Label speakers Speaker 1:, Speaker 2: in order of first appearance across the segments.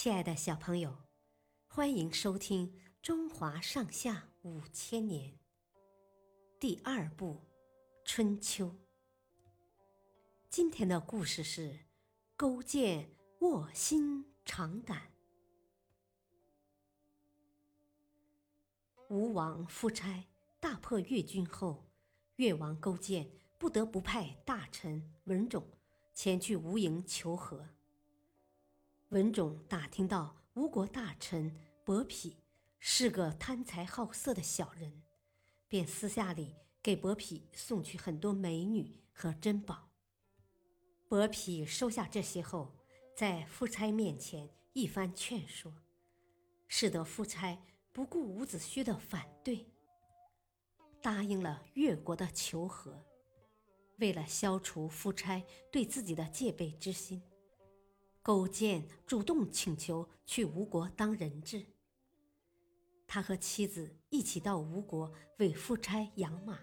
Speaker 1: 亲爱的小朋友，欢迎收听《中华上下五千年》第二部《春秋》。今天的故事是勾践卧薪尝胆。吴王夫差大破越军后，越王勾践不得不派大臣文种前去吴营求和。文种打听到吴国大臣伯嚭是个贪财好色的小人，便私下里给伯嚭送去很多美女和珍宝。伯嚭收下这些后，在夫差面前一番劝说，使得夫差不顾伍子胥的反对，答应了越国的求和。为了消除夫差对自己的戒备之心。勾践主动请求去吴国当人质。他和妻子一起到吴国为夫差养马，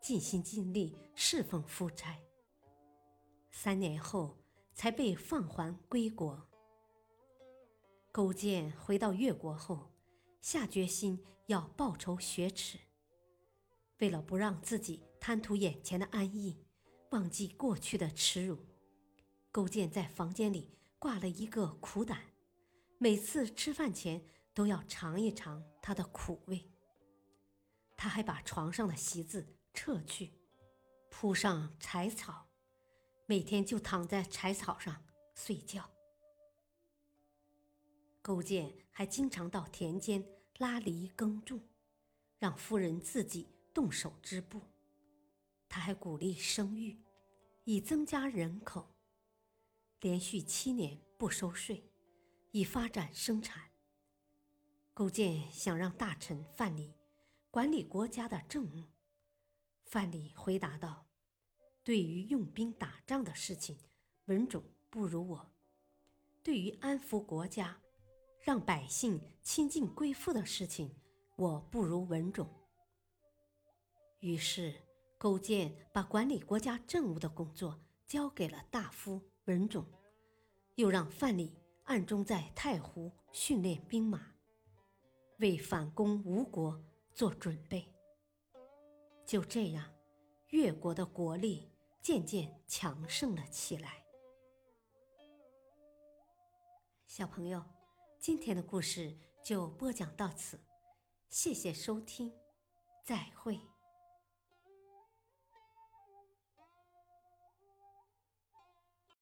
Speaker 1: 尽心尽力侍奉夫差。三年后才被放还归国。勾践回到越国后，下决心要报仇雪耻。为了不让自己贪图眼前的安逸，忘记过去的耻辱。勾践在房间里挂了一个苦胆，每次吃饭前都要尝一尝它的苦味。他还把床上的席子撤去，铺上柴草，每天就躺在柴草上睡觉。勾践还经常到田间拉犁耕种，让夫人自己动手织布。他还鼓励生育，以增加人口。连续七年不收税，以发展生产。勾践想让大臣范蠡管理国家的政务，范蠡回答道：“对于用兵打仗的事情，文种不如我；对于安抚国家、让百姓亲近归附的事情，我不如文种。”于是，勾践把管理国家政务的工作交给了大夫。文种，又让范蠡暗中在太湖训练兵马，为反攻吴国做准备。就这样，越国的国力渐渐强盛了起来。小朋友，今天的故事就播讲到此，谢谢收听，再会。